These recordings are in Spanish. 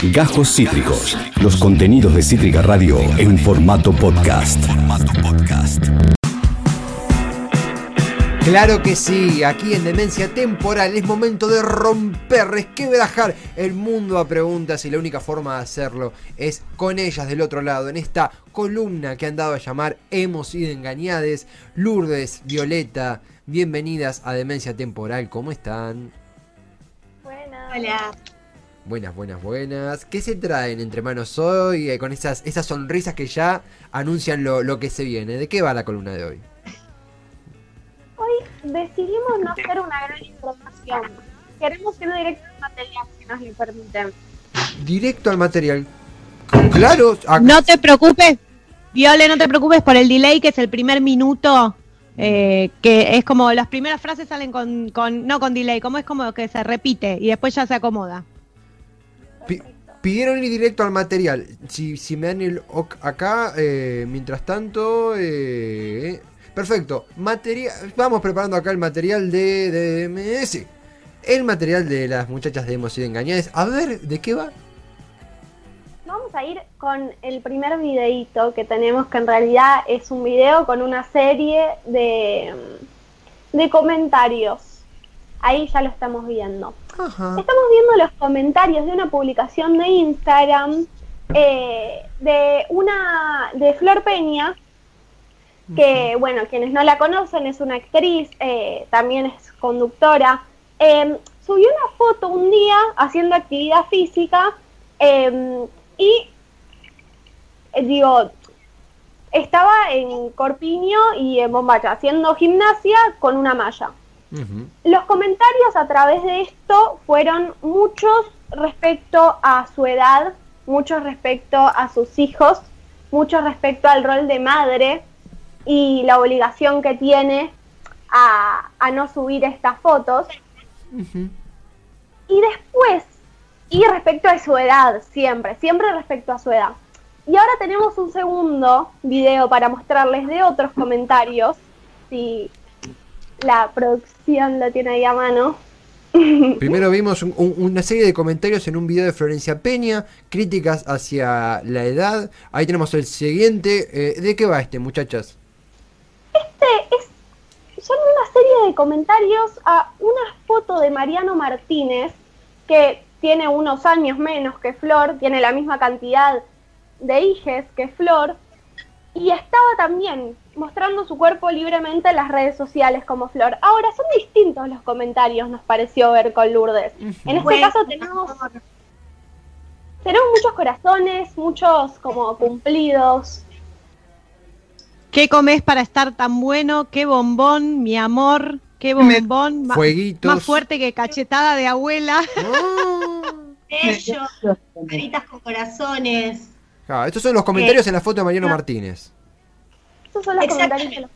Gajos Cítricos. Los contenidos de Cítrica Radio en formato podcast. Claro que sí, aquí en Demencia Temporal es momento de romper, resquebrajar el mundo a preguntas y la única forma de hacerlo es con ellas del otro lado, en esta columna que han dado a llamar Hemos sido engañades. Lourdes, Violeta, bienvenidas a Demencia Temporal, ¿cómo están? Buenas. Hola. Buenas, buenas, buenas. ¿Qué se traen entre manos hoy eh, con esas, esas sonrisas que ya anuncian lo, lo que se viene? ¿De qué va la columna de hoy? Hoy decidimos no hacer una gran información. Queremos ir directo al material, si nos lo permiten. Directo al material. Claro. No te preocupes, Viole, no te preocupes por el delay, que es el primer minuto. Eh, que es como las primeras frases salen con, con, no con delay, como es como que se repite y después ya se acomoda. Pidieron ir directo al material. Si, si me dan el ok acá, eh, mientras tanto, eh, perfecto. Material, vamos preparando acá el material de, de MS. El material de las muchachas de Hemos sido engañadas. A ver, ¿de qué va? Vamos a ir con el primer videito que tenemos, que en realidad es un video con una serie de, de comentarios. Ahí ya lo estamos viendo. Estamos viendo los comentarios de una publicación de Instagram eh, de una de Flor Peña, que bueno, quienes no la conocen es una actriz, eh, también es conductora. Em, subió una foto un día haciendo actividad física em, y eh, digo, estaba en Corpiño y en Bombacha haciendo gimnasia con una malla. Los comentarios a través de esto fueron muchos respecto a su edad, muchos respecto a sus hijos, muchos respecto al rol de madre y la obligación que tiene a, no subir estas fotos. Y después, y respecto a su edad, siempre, siempre respecto a su edad. Y ahora tenemos un segundo video para mostrarles de otros comentarios, si la producción lo tiene ahí a mano. Primero vimos una serie de comentarios en un video de Florencia Peña, críticas hacia la edad. Ahí tenemos el siguiente. Eh, ¿De qué va este, muchachas? Este es. Son una serie de comentarios a una foto de Mariano Martínez, que tiene unos años menos que Flor, tiene la misma cantidad de hijes que Flor, y estaba también mostrando su cuerpo libremente en las redes sociales como Flor. Ahora, son distintos los comentarios, nos pareció ver con Lourdes. En este caso tenemos, tenemos muchos corazones, muchos como cumplidos. ¿Qué comes para estar tan bueno? ¿Qué bombón, mi amor? ¿Qué bombón? Más fuerte que cachetada de abuela. Ellos, caritas con corazones. Ah, estos son los comentarios en la foto de Mariano Martínez. Estos son los comentarios de los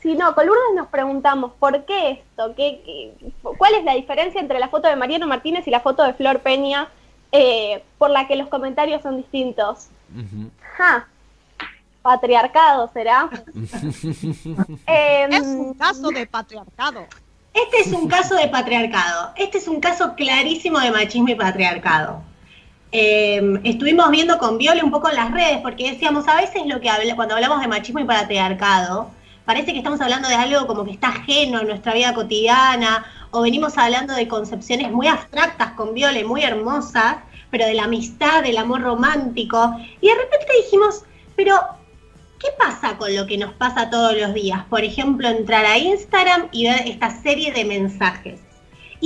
Si no, con Lourdes nos preguntamos por qué esto, ¿Qué, cuál es la diferencia entre la foto de Mariano Martínez y la foto de Flor Peña, eh, por la que los comentarios son distintos. Patriarcado será. Em, es un caso de patriarcado. Este es un caso de patriarcado. Este es un caso clarísimo de machismo y patriarcado. Em, estuvimos viendo con Viole un poco en las redes, porque decíamos, a veces lo que habla, cuando hablamos de machismo y patriarcado, parece que estamos hablando de algo como que está ajeno a nuestra vida cotidiana, o venimos hablando de concepciones muy abstractas con Viole, muy hermosas, pero de la amistad, del amor romántico. Y de repente dijimos, pero ¿Qué pasa con lo que nos pasa todos los días? Por ejemplo, entrar a Instagram y ver esta serie de mensajes.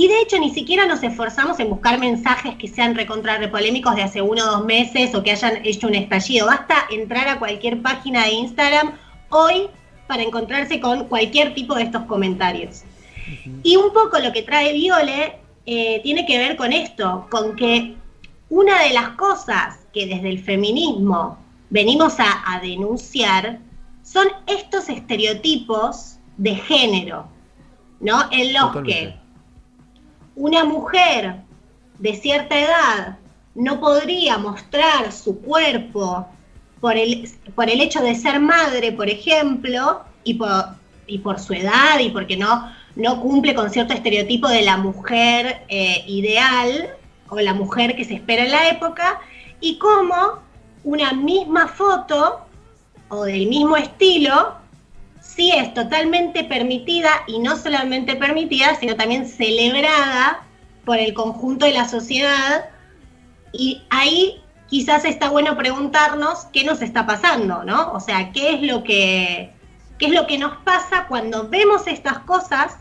Y de hecho ni siquiera nos esforzamos en buscar mensajes que sean recontra repolémicos de hace uno o dos meses o que hayan hecho un estallido. Basta entrar a cualquier página de Instagram hoy para encontrarse con cualquier tipo de estos comentarios. Y un poco lo que trae Viole eh, tiene que ver con esto, con que una de las cosas que desde el feminismo venimos a, denunciar son estos estereotipos de género, ¿no? En los que una mujer de cierta edad no podría mostrar su cuerpo por el, por el hecho de ser madre, por ejemplo, y por, y por su edad, y porque no, no cumple con cierto estereotipo de la mujer eh, ideal o la mujer que se espera en la época, y cómo una misma foto o del mismo estilo sí es totalmente permitida y no solamente permitida, sino también celebrada por el conjunto de la sociedad. Y ahí quizás está bueno preguntarnos qué nos está pasando, ¿no? O sea, qué es lo que, qué es lo que nos pasa cuando vemos estas cosas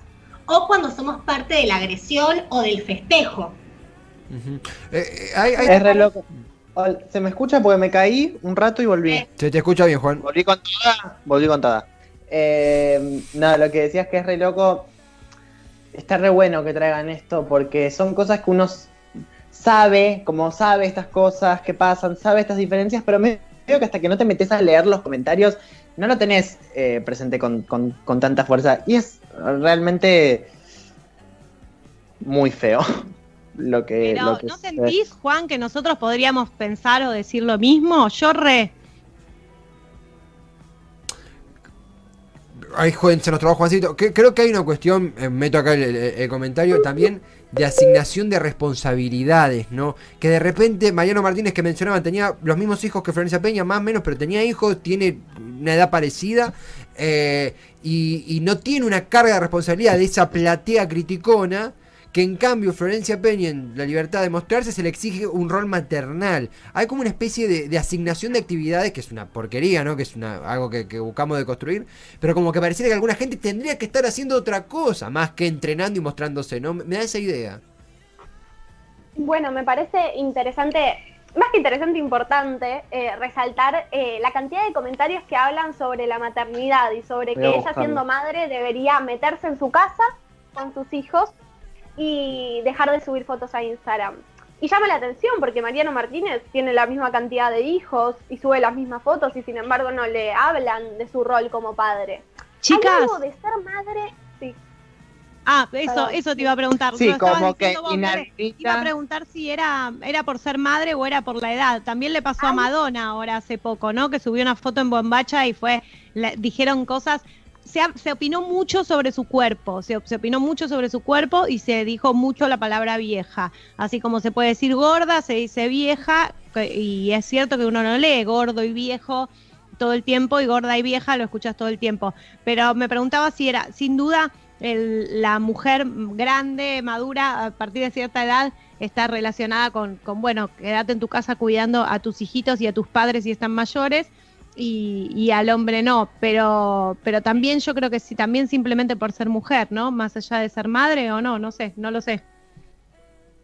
o cuando somos parte de la agresión o del festejo. Eh, eh, hay- hay- Es re loco. Se me escucha porque me caí un rato y volví. Eh. Se te escucha bien, Juan. Volví con toda. Volví con toda. Eh, no, lo que decías que es re loco. Está re bueno que traigan esto porque son cosas que uno sabe, como sabe estas cosas que pasan, sabe estas diferencias, pero me creo que hasta que no te metes a leer los comentarios, no lo tenés eh, presente con, con- con tanta fuerza. Y es realmente muy feo lo que. Pero lo que ¿no sentís, Juan, que nosotros podríamos pensar o decir lo mismo? Yo re. Joven, se nos trabó Juancito. Creo que hay una cuestión, eh, meto acá el, comentario, también de asignación de responsabilidades, ¿no? Que de repente Mariano Martínez que mencionaban tenía los mismos hijos que Florencia Peña, más o menos, pero tenía hijos, tiene una edad parecida eh, y no tiene una carga de responsabilidad de esa platea criticona. Que en cambio Florencia Peña en la libertad de mostrarse se le exige un rol maternal. Hay como una especie de, de asignación de actividades que es una porquería, ¿no? Que es una, algo que, que buscamos de construir. Pero como que pareciera que alguna gente tendría que estar haciendo otra cosa, más que entrenando y mostrándose, ¿no? Me da esa idea. Bueno, me parece interesante, más que interesante, importante, eh, resaltar eh, la cantidad de comentarios que hablan sobre la maternidad y sobre Voy que ella siendo madre debería meterse en su casa con sus hijos y dejar de subir fotos a Instagram. Y llama la atención porque Mariano Martínez tiene la misma cantidad de hijos y sube las mismas fotos y sin embargo no le hablan de su rol como padre. Hay Chicas, algo de ser madre, sí. ah, eso, Perdón. eso te iba a preguntar. Sí, como que vos, Bere. Iba a preguntar si era, era por ser madre o era por la edad. También le pasó a. Madonna ahora hace poco, ¿no? Que subió una foto en Bombacha y fue, le- dijeron cosas. Se, se opinó mucho sobre su cuerpo, se, opinó mucho sobre su cuerpo y se dijo mucho la palabra vieja. Así como se puede decir gorda, se dice vieja, y es cierto que uno no lee gordo y viejo todo el tiempo y gorda y vieja lo escuchas todo el tiempo. Pero me preguntaba si era, sin duda, el- la mujer grande, madura, a partir de cierta edad, está relacionada con, con, bueno, quédate en tu casa cuidando a tus hijitos y a tus padres si están mayores. Y, y al hombre no, pero, pero también yo creo que sí, también simplemente por ser mujer, ¿no? Más allá de ser madre o no, no sé, no lo sé.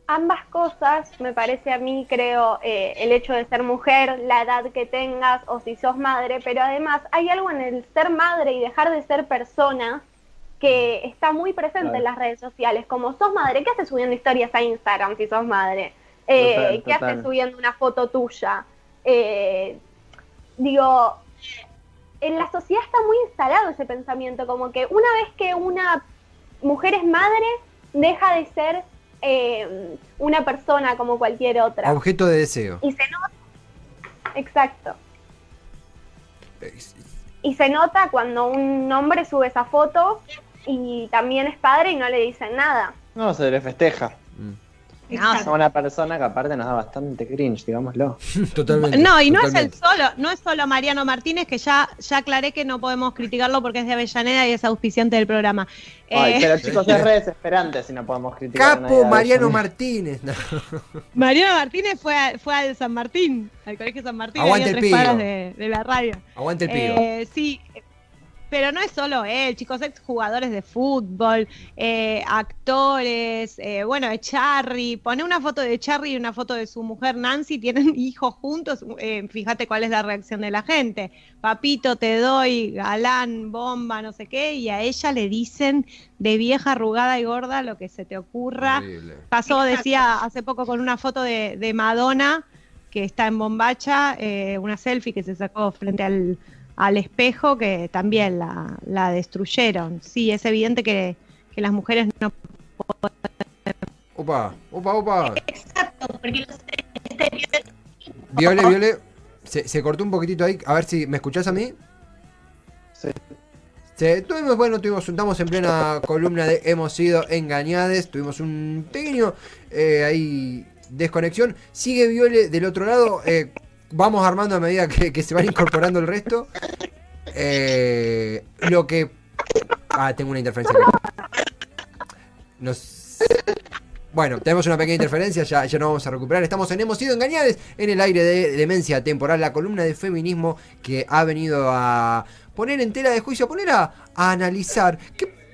ambas cosas, me parece a mí, creo, eh, el hecho de ser mujer, la edad que tengas o si sos madre, pero además hay algo en el ser madre y dejar de ser persona que está muy presente Claro. en las redes sociales, como sos madre, ¿qué haces subiendo historias a Instagram si sos madre? Eh, Total, ¿Qué total. haces subiendo una foto tuya? Eh, digo, en la sociedad está muy instalado ese pensamiento, como que una vez que una mujer es madre, deja de ser eh, una persona como cualquier otra. Objeto de deseo. Y se nota, exacto, y se nota cuando un hombre sube esa foto y también es padre y no le dicen nada. No, se le festeja. Es una persona que aparte nos da bastante cringe, digámoslo. Totalmente. No, y no es el solo, no es solo Mariano Martínez, que ya, ya aclaré que no podemos criticarlo porque es de Avellaneda y es auspiciante del programa. Ay, Eh, pero chicos, es re desesperante si no podemos criticar. Capo de Mariano. Martínez. No. Mariano Martínez fue, a- fue al San Martín, al Colegio San Martín, Aguante a el tres de, de la radio. Aguante el. Eh, sí, pero no es solo él, chicos, ex jugadores de fútbol, eh, actores, eh, bueno, Charry, pone una foto de Charry y una foto de su mujer Nancy, tienen hijos juntos, eh, fíjate cuál es la reacción de la gente. Papito, te doy, galán, bomba, no sé qué, y a ella le dicen de vieja, arrugada y gorda lo que se te ocurra. Horrible. Pasó, decía hace poco con una foto de, de Madonna que está en Bombacha, eh, una selfie que se sacó frente al, al espejo que también la, la destruyeron. Sí, es evidente que, que las mujeres no... Opa, opa, opa. Exacto, porque los estereotipos Viole, Viole. Se, se cortó un poquitito ahí. A ver si me escuchás a mí. Sí. Sí, tuvimos, bueno, tuvimos, estamos en plena columna de Hemos sido engañados, tuvimos un pequeño eh, ahí desconexión. Sigue Viole del otro lado, eh, vamos armando a medida que, se van incorporando el resto. Eh, lo que... Ah, tengo una interferencia. aquí. Bueno, tenemos una pequeña interferencia, ya, ya no vamos a recuperar. Estamos en Hemos sido engañados en el aire de Demencia Temporal, la columna de feminismo que ha venido a poner en tela de juicio, a poner a, a analizar qué,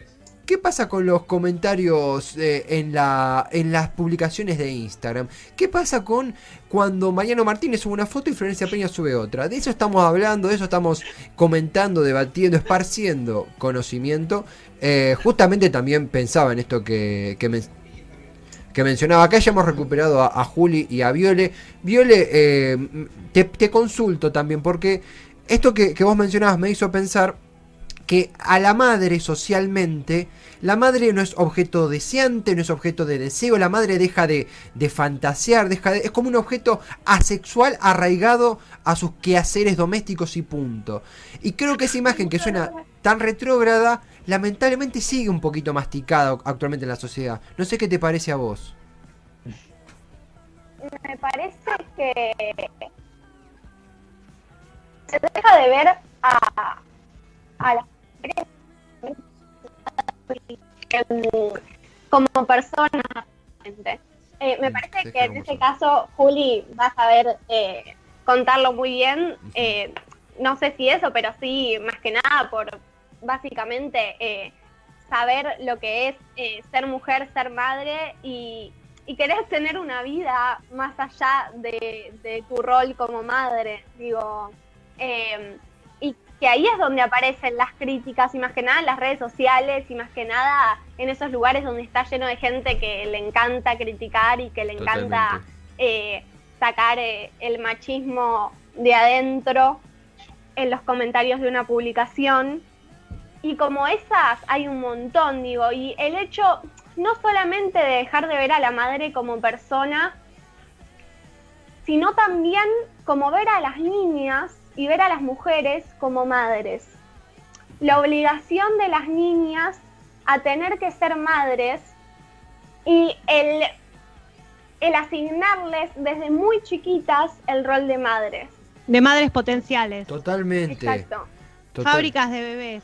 qué pasa con los comentarios eh, en, la, en las publicaciones de Instagram. ¿Qué pasa con cuando Mariano Martínez sube una foto y Florencia Peña sube otra? De eso estamos hablando, de eso estamos comentando, debatiendo, esparciendo conocimiento. Eh, justamente también pensaba en esto que, que men- que mencionaba. Acá ya hemos recuperado a, Juli y a Viole. Viole, eh, te, consulto también, porque esto que vos mencionabas me hizo pensar que a la madre socialmente, la madre no es objeto deseante, no es objeto de deseo, la madre deja de, de fantasear, deja de- es como un objeto asexual arraigado a sus quehaceres domésticos y punto. Y creo que esa imagen que suena tan retrógrada, lamentablemente sigue un poquito masticada actualmente en la sociedad. No sé qué te parece a vos. me parece que se deja de ver a, a las como personas. Eh, me parece sí, que en este caso Juli va a saber eh, contarlo muy bien. Eh, no sé si eso, pero sí, más que nada, por básicamente saber lo que es ser mujer, ser madre y, y querer tener una vida más allá de, de tu rol como madre. Digo, eh, y que ahí es donde aparecen las críticas y más que nada en las redes sociales y más que nada en esos lugares donde está lleno de gente que le encanta criticar y que le encanta eh, sacar eh, el machismo de adentro en los comentarios de una publicación. Y como esas hay un montón, digo, y el hecho no solamente de dejar de ver a la madre como persona, sino también como ver a las niñas y ver a las mujeres como madres. La obligación de las niñas a tener que ser madres y el, el asignarles desde muy chiquitas el rol de madres. De madres potenciales. Totalmente. Exacto. Total- Fábricas de bebés.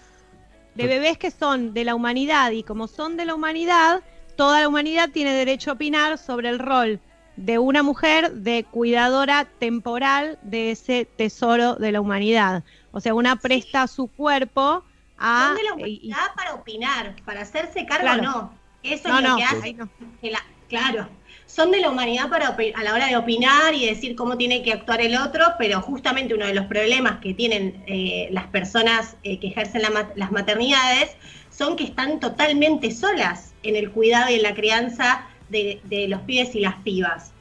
De Tot- bebés que son de la humanidad y como son de la humanidad, toda la humanidad tiene derecho a opinar sobre el rol de una mujer de cuidadora temporal de ese tesoro de la humanidad. O sea, una presta su cuerpo a... Son de la y- humanidad para opinar, para hacerse cargo Claro. no. Eso No, es lo no, que hace ahí no. que la- claro, son de la humanidad para a la hora de opinar y decir cómo tiene que actuar el otro, pero justamente uno de los problemas que tienen eh, las personas eh, que ejercen la las maternidades son que están totalmente solas en el cuidado y en la crianza de, de los pibes y las pibas.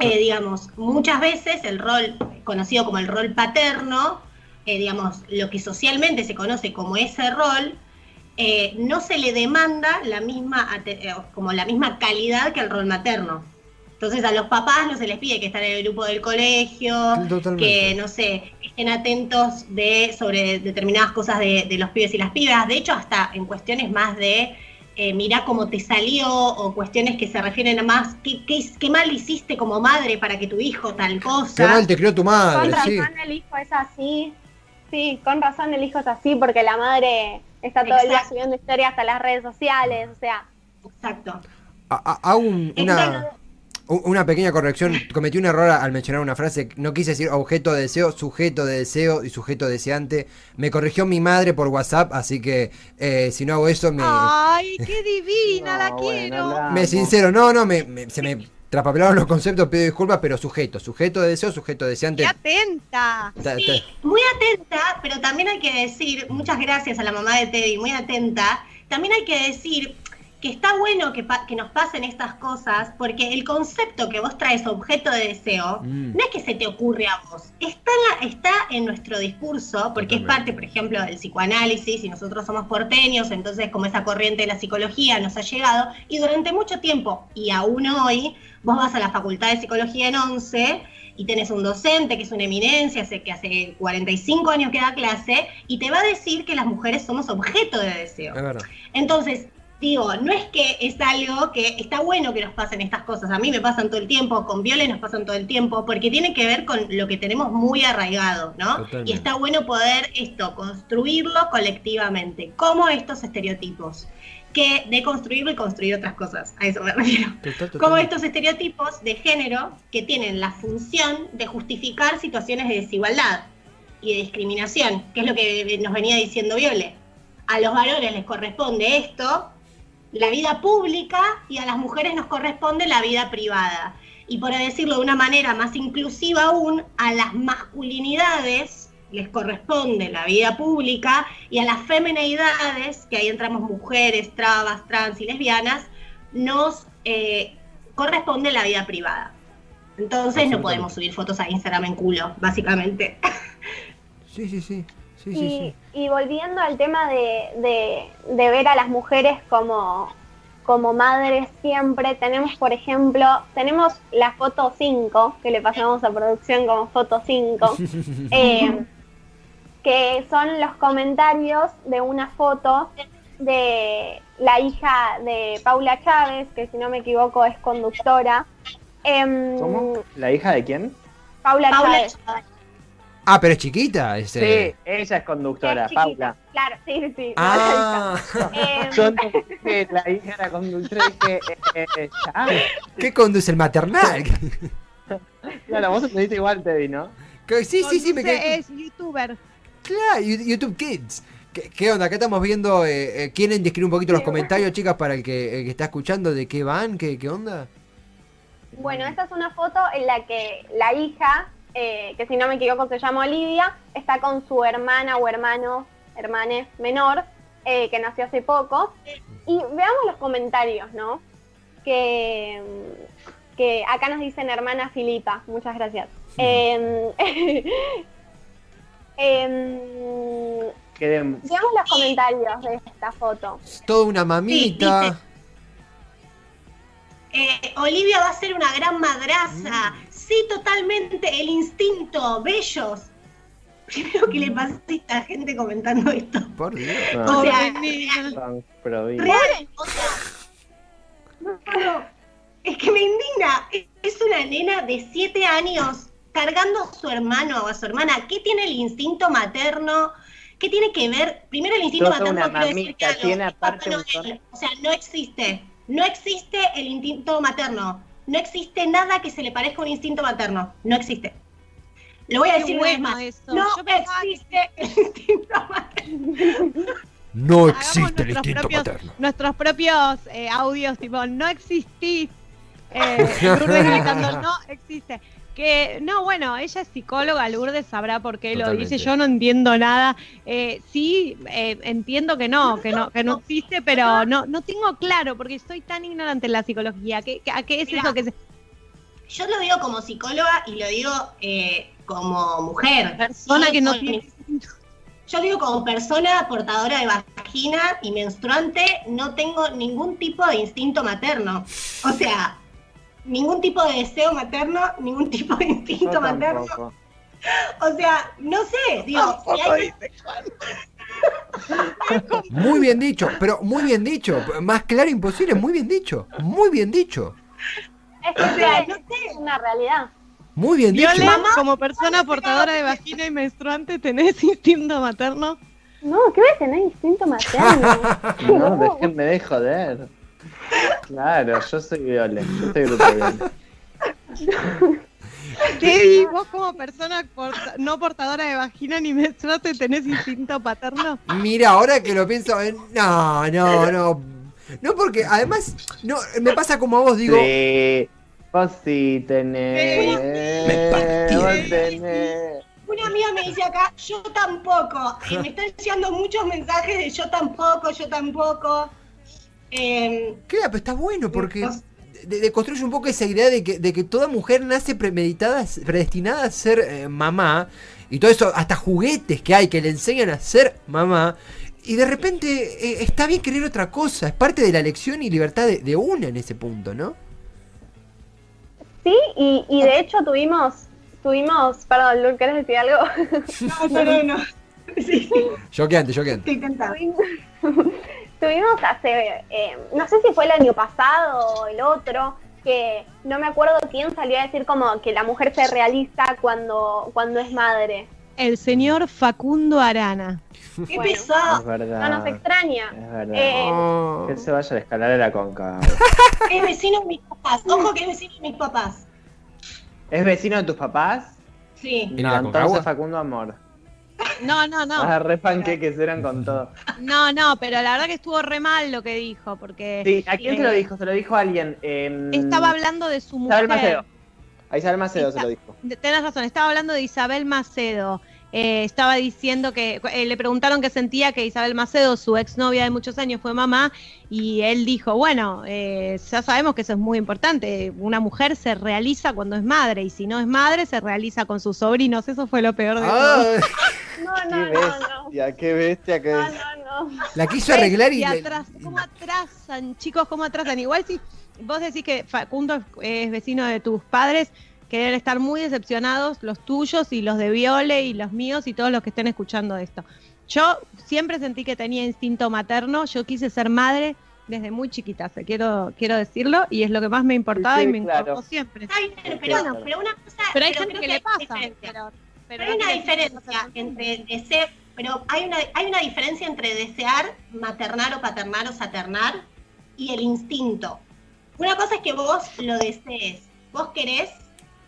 Eh, digamos, muchas veces el rol conocido como el rol paterno, eh, digamos, lo que socialmente se conoce como ese rol, eh, no se le demanda la misma como la misma calidad que el rol materno. Entonces a los papás no se les pide que estén en el grupo del colegio, Totalmente. que no sé, estén atentos de sobre determinadas cosas de, de los pibes y las pibas. De hecho, hasta en cuestiones más de eh, mirá cómo te salió, o cuestiones que se refieren a más, ¿qué, qué, qué mal hiciste como madre para que tu hijo tal cosa? Qué mal te crió tu Con madre, razón sí. el hijo es así. Sí, con razón el hijo es así porque la madre está todo el día subiendo historias a las redes sociales, o sea, Exacto. A- a- Hago un- una, una pequeña corrección. Cometí un error al mencionar una frase. No quise decir objeto de deseo, sujeto de deseo y sujeto deseante. Me corrigió mi madre por WhatsApp, así que eh, si no hago eso me, ¡Ay, qué divina! la No, quiero. la me sincero. No, no, me, me- se me traspapelaron los conceptos, pido disculpas, pero sujeto. Sujeto de deseo, sujeto deseante. ¡Qué atenta! Ta- ta- Sí, muy atenta, pero también hay que decir, muchas gracias a la mamá de Teddy, muy atenta, también hay que decir que está bueno que, pa- que nos pasen estas cosas, porque el concepto que vos traes objeto de deseo, Mm. no es que se te ocurre a vos, está en, la- está en nuestro discurso, porque es parte, por ejemplo, del psicoanálisis, y nosotros somos porteños, entonces como esa corriente de la psicología nos ha llegado, y durante mucho tiempo, y aún hoy, vos vas a la Facultad de Psicología en 11, y tenés un docente que es una eminencia, que hace 45 años que da clase, y te va a decir que las mujeres somos objeto de deseo. Entonces, digo, no es que es algo que está bueno que nos pasen estas cosas. A mí me pasan todo el tiempo, con Viole nos pasan todo el tiempo, porque tiene que ver con lo que tenemos muy arraigado, ¿no? Totalmente. Y está bueno poder esto, construirlo colectivamente, como estos estereotipos, que deconstruirlo y construir otras cosas. A eso me refiero. Total, Como estos estereotipos de género que tienen la función de justificar situaciones de desigualdad y de discriminación, que es lo que nos venía diciendo Viole. A los varones les corresponde esto, la vida pública, y a las mujeres nos corresponde la vida privada. Y por decirlo de una manera más inclusiva aún, a las masculinidades les corresponde la vida pública y a las femeneidades, que ahí entramos mujeres, trabas, trans y lesbianas, nos eh, corresponde la vida privada. Entonces no podemos subir fotos a Instagram en culo, básicamente. Sí, sí, sí. Sí, Y, sí. y volviendo al tema de, de- de ver a las mujeres como, como madres siempre, tenemos, por ejemplo, tenemos la foto 5, que le pasamos a producción como foto 5, eh, que son los comentarios de una foto de la hija de Paula Chávez, que si no me equivoco es conductora. Em, ¿Cómo? ¿La hija de quién? Paula, Paula Chávez. Chávez. Ah, pero es chiquita. Ese... Sí, ella es conductora, Es. Paula. Claro, sí, sí. Ah, Em, Yo la hija era conductora y dije, eh, eh, ¿qué conduce el maternal? claro, vos entendiste igual, Teddy, ¿no? Que- sí, sí, sí, me quedé. Es youtuber. Claro, You- YouTube Kids. ¿Qué, qué onda? Acá estamos viendo. Eh, eh, ¿Quieren describir un poquito los comentarios, chicas, para el que, el que está escuchando de qué van? ¿Qué, qué onda? Bueno, esta es una foto en la que la hija, eh, que si no me equivoco se llama Olivia, está con su hermana o hermano, hermane menor, eh, que nació hace poco. Y veamos los comentarios, ¿no? Que, mm, que acá nos dicen hermana Filipa, muchas gracias. Em, em, veamos los comentarios de esta foto. Es toda una mamita. Sí, Eh, Olivia va a ser una gran madraza. Sí, totalmente. El instinto. Bellos. Primero que le pasa a esta gente comentando esto. Por Dios. no, O sea, son provincias. real. O sea, no, no, es que me indigna. Es- una nena de 7 años cargando a su hermano o a su hermana. ¿Qué tiene el instinto materno? ¿Qué tiene que ver? Primero el instinto Toda materno quiero decir que tiene aparte Noel. O sea, no existe. No existe el instinto materno. No existe nada que se le parezca a un instinto materno. No existe. Lo voy a decir una vez más. eso. No Yo pensaba que- existe el instinto materno. No existe el nuestros instinto propios- materno. Nuestros propios eh, audios, tipo, no existís. Eh, gritando, no existe. Que, no, bueno, ella es psicóloga, Lourdes sabrá por qué lo dice, yo no entiendo nada. Eh, sí, eh, entiendo que no, que no, que no existe, pero no, no tengo claro, porque soy tan ignorante en la psicología. ¿Qué, qué- ¿A qué es Mirá. eso que se... Yo lo digo como psicóloga y lo digo eh, como mujer. Persona Yo que no tiene... Yo digo como persona portadora de vagina y menstruante, no tengo ningún tipo de instinto materno. O sea, ningún tipo de deseo materno, ningún tipo de Yo instinto materno. tampoco. O sea, no sé, digo, si hay- Muy bien dicho, pero muy bien dicho. Más claro imposible, muy bien dicho. Muy bien dicho. Es que O sea, no una realidad. Muy bien dicho. Mamá, como persona portadora de vagina y menstruante, ¿tenés instinto materno? No, ¿qué ves? Tenés instinto materno. No, déjenme de joder. Claro, yo soy Viole, yo soy grupo Viole. Teddy, vos como persona porta- no portadora de vagina ni menstruante, ¿tenés instinto paterno? Mira, ahora que lo pienso, eh, no, no, no. No, porque además, no, me pasa como a vos, digo, Sí, vos sí tenés. Me partí. Vos tenés. una amiga me dice acá, yo tampoco. Y me están llegando muchos mensajes de yo tampoco, yo tampoco. Eh, Claro, pero está bueno porque Los- de- de- construye un poco esa idea de que, de que toda mujer nace premeditada, predestinada a ser eh, mamá. Y todo eso, hasta juguetes que hay que le enseñan a ser mamá. Y de repente eh, está bien querer otra cosa. Es parte de la elección y libertad de, de una en ese punto, ¿no? Sí, y, y de hecho tuvimos, tuvimos, perdón, Lul, ¿querés decir algo? no, no, no. Sí, Choqueante, choqueante. estoy tentada. Tuvimos hace, eh, no sé si fue el año pasado o el otro, que no me acuerdo quién salió a decir como que la mujer se realiza cuando, cuando es madre. El señor Facundo Arana. Qué Bueno. Es pesado. verdad. No nos extraña. Es verdad. Eh, Oh. Que él se vaya a la escalera de la conca. Es vecino de mis papás. Ojo que es vecino de mis papás. ¿Es vecino de tus papás? Sí. ¿Viene No, entonces? Facundo Amor. No, no, no. Ah, re panqueques eran con todo. No, no, pero la verdad que estuvo re mal lo que dijo, porque Sí, ¿a quién se lo Eh, dijo? Se lo dijo a alguien. estaba hablando de su Isabel mujer. Macedo. A Isabel Macedo se lo dijo. Tenés razón, estaba hablando de Isabel Macedo. Eh, estaba diciendo que eh, le preguntaron que sentía que Isabel Macedo, su exnovia de muchos años, fue mamá y él dijo, bueno, eh, ya sabemos que eso es muy importante, una mujer se realiza cuando es madre y si no es madre se realiza con sus sobrinos, eso fue lo peor de todo. Ah, no, Qué no, no, no. bestia, qué bestia que No, es. no, no. la quiso arreglar y. ¿cómo atrasan, chicos? ¿Cómo atrasan? Igual si vos decís que Facundo es vecino de tus padres, que deben estar muy decepcionados, los tuyos y los de Viole y los míos y todos los que estén escuchando esto. Yo siempre sentí que tenía instinto materno, yo quise ser madre desde muy chiquita, se quiero, quiero decirlo, y es lo que más me importaba Sí, y me claro. importó siempre. Está bien, pero, Claro. pero una cosa. Pero hay gente que le pasa, diferencia. pero, Pero hay una diferencia entre desear, pero hay una, hay una diferencia entre desear maternar o paternar o saternar y el instinto. Una cosa es que vos lo desees, vos querés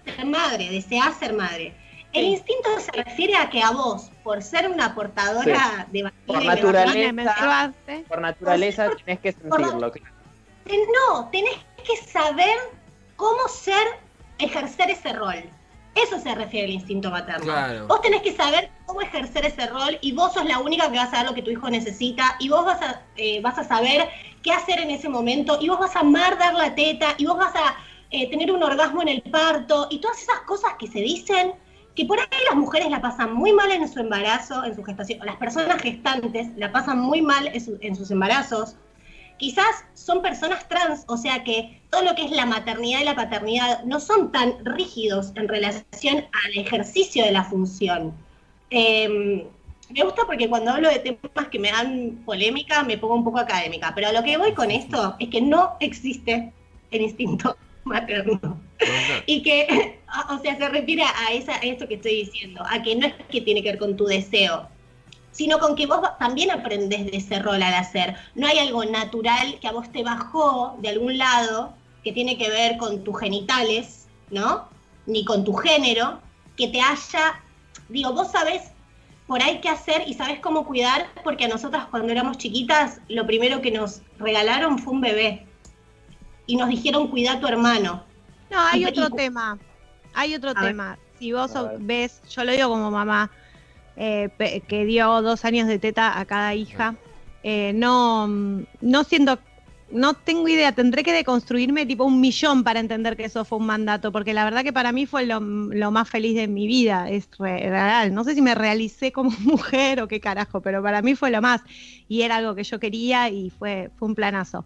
ser madre, deseás ser madre. El Sí. instinto se refiere a que a vos, por ser una portadora de vagina Por y de naturaleza. de. Por naturaleza tenés que sentirlo. ten- no, tenés que saber cómo ser, ejercer ese rol. Eso se refiere al instinto materno. Claro. Vos tenés que saber cómo ejercer ese rol y vos sos la única que vas a saber lo que tu hijo necesita y vos vas a, eh, vas a saber qué hacer en ese momento y vos vas a amar dar la teta y vos vas a eh, tener un orgasmo en el parto y todas esas cosas que se dicen que por ahí las mujeres la pasan muy mal en su embarazo, en su gestación, las personas gestantes la pasan muy mal en, su- en sus embarazos. Quizás son personas trans, o sea que todo lo que es la maternidad y la paternidad no son tan rígidos en relación al ejercicio de la función. Eh, me gusta porque cuando hablo de temas que me dan polémica me pongo un poco académica, pero a lo que voy con esto es que no existe el instinto materno. Y que, o sea, se refiere a, esa, a eso que estoy diciendo, a que no es que tiene que ver con tu deseo, sino con que vos también aprendés de ese rol al hacer. No hay algo natural que a vos te bajó de algún lado que tiene que ver con tus genitales, ¿no? Ni con tu género, que te haya, digo, vos sabés por ahí qué hacer y sabés cómo cuidar, porque a nosotras cuando éramos chiquitas, lo primero que nos regalaron fue un bebé. Y nos dijeron, cuida a tu hermano. No, hay Y- otro y- tema. Hay otro A ver. tema. Si vos ves, yo lo digo como mamá, eh, que dio dos años de teta a cada hija, eh, no, no siento, no tengo idea, tendré que deconstruirme tipo un millón para entender que eso fue un mandato, porque la verdad que para mí fue lo, lo más feliz de mi vida, es re- real. No sé si me realicé como mujer o qué carajo, pero para mí fue lo más. Y era algo que yo quería y fue, fue un planazo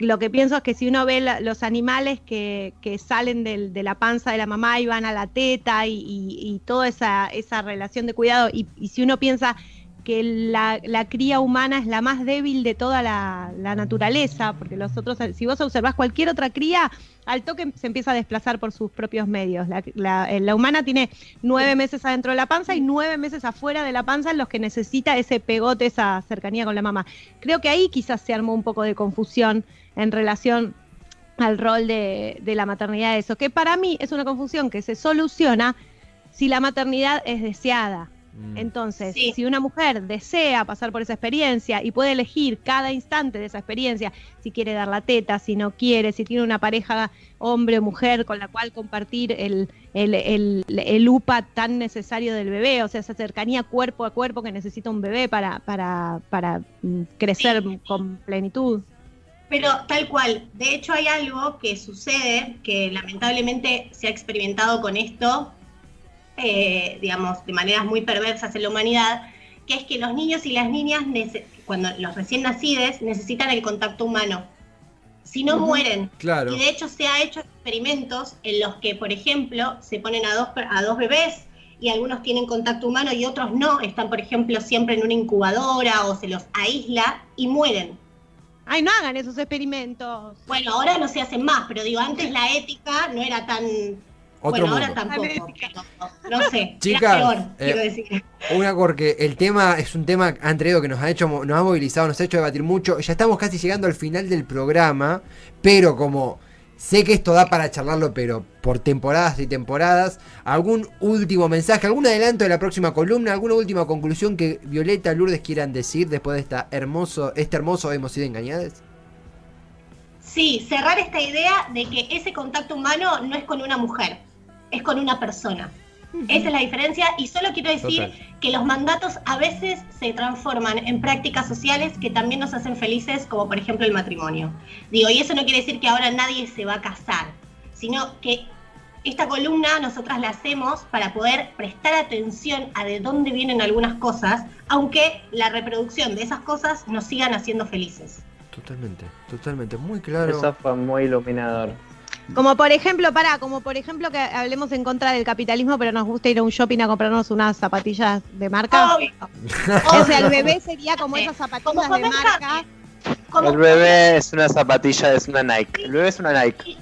lo que pienso es que si uno ve la- los animales que, que salen del- de la panza de la mamá y van a la teta y, y- y toda esa, esa relación de cuidado, y, y si uno piensa que la, cría humana es la más débil de toda la, naturaleza, porque los otros, si vos observás cualquier otra cría, al toque se empieza a desplazar por sus propios medios. La, eh, humana tiene nueve meses adentro de la panza y nueve meses afuera de la panza en los que necesita ese pegote, esa cercanía con la mamá. Creo que ahí quizás se armó un poco de confusión en relación al rol de, de la maternidad, eso, que para mí es una confusión que se soluciona si la maternidad es deseada. Mm. Entonces, Sí. si una mujer desea pasar por esa experiencia y puede elegir cada instante de esa experiencia, si quiere dar la teta, si no quiere, si tiene una pareja hombre o mujer con la cual compartir el, el, el, el UPA tan necesario del bebé, o sea, esa cercanía cuerpo a cuerpo que necesita un bebé para, para, para mm, crecer Sí. con plenitud. Pero tal cual, de hecho hay algo que sucede, que lamentablemente se ha experimentado con esto, eh, digamos, de maneras muy perversas en la humanidad, que es que los niños y las niñas, cuando los recién nacidos, necesitan el contacto humano. Si no mueren. Claro. Y de hecho se ha hecho experimentos en los que, por ejemplo, se ponen a dos, a dos bebés y algunos tienen contacto humano y otros no, están, por ejemplo, siempre en una incubadora o se los aísla y mueren. Ay, no hagan esos experimentos. Bueno, ahora no se hacen más, pero digo, antes la ética no era tan... bueno, ahora tampoco. No, sé, Chicas, peor, eh, quiero decir. Una porque el tema es un tema Andreo que nos ha hecho, nos ha movilizado, nos ha hecho debatir mucho. Ya estamos casi llegando al final del programa, pero como sé que esto da para charlarlo, pero por temporadas y temporadas, algún último mensaje, algún adelanto de la próxima columna, alguna última conclusión que Violeta, Lourdes quieran decir después de esta hermoso, este hermoso hemos sido engañadas. Sí, cerrar esta idea de que ese contacto humano no es con una mujer, es con una persona. Esa es la diferencia y solo quiero decir que los mandatos a veces se transforman en prácticas sociales que también nos hacen felices, como por ejemplo el matrimonio. Digo, y eso no quiere decir que ahora nadie se va a casar, sino que esta columna nosotras la hacemos para poder prestar atención a de dónde vienen algunas cosas, aunque la reproducción de esas cosas nos sigan haciendo felices. Totalmente, totalmente, muy claro. Eso fue muy iluminador. Como por ejemplo, para, como por ejemplo que hablemos en contra del capitalismo, pero nos gusta ir a un shopping a comprarnos unas zapatillas de marca. O sea, el bebé sería como esas zapatillas de marca. El bebé es una zapatilla, es una Nike. El bebé es una Nike.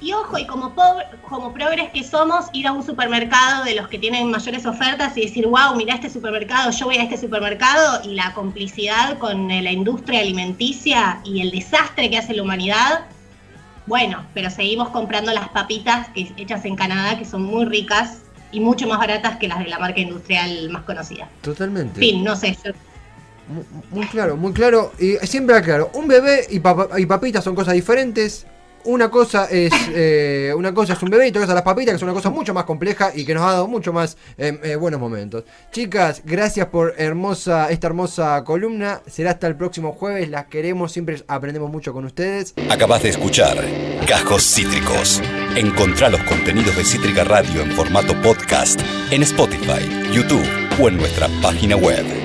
Y, ojo, y como, pobre, como progres que somos, ir a un supermercado de los que tienen mayores ofertas y decir, wow, mira este supermercado, yo voy a este supermercado, y la complicidad con la industria alimenticia y el desastre que hace la humanidad, bueno, pero seguimos comprando las papitas que, hechas en Canadá, que son muy ricas y mucho más baratas que las de la marca industrial más conocida. Totalmente. fin, no sé. Muy, claro, muy claro. Y siempre aclaro, un bebé y, y papitas son cosas diferentes una cosa es eh, una cosa es un bebé y otra cosa las papitas, que es una cosa mucho más compleja y que nos ha dado mucho más eh, eh, buenos momentos. Chicas, gracias por hermosa esta hermosa columna. Será hasta el próximo jueves. Las queremos, siempre aprendemos mucho con ustedes. Acabas de escuchar Cajos Cítricos. Encontrá los contenidos de Cítrica Radio en formato podcast en Spotify, YouTube o en nuestra página web.